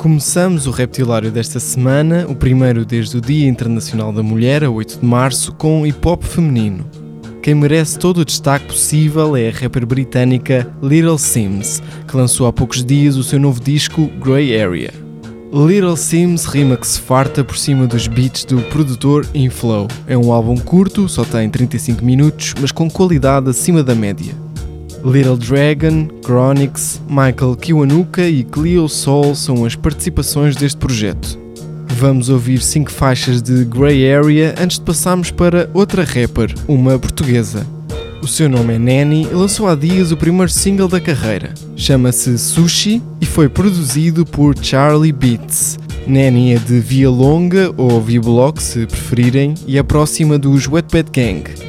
Começamos o reptilário desta semana, o primeiro desde o Dia Internacional da Mulher, a 8 de março, com hip hop feminino. Quem merece todo o destaque possível é a rapper britânica Little Sims, que lançou há poucos dias o seu novo disco Grey Area. Little Sims rima que se farta por cima dos beats do produtor Inflow. É um álbum curto, só tem 35 minutos, mas com qualidade acima da média. Little Dragon, Chronix, Michael Kiwanuka e Cleo Soul são as participações deste projeto. Vamos ouvir 5 faixas de Grey Area antes de passarmos para outra rapper, uma portuguesa. O seu nome é Nanny e lançou há dias o primeiro single da carreira. Chama-se Sushi e foi produzido por Charlie Beats. Nanny é de Via Longa ou Via Block, se preferirem, e é próxima dos Wet Bad Gang.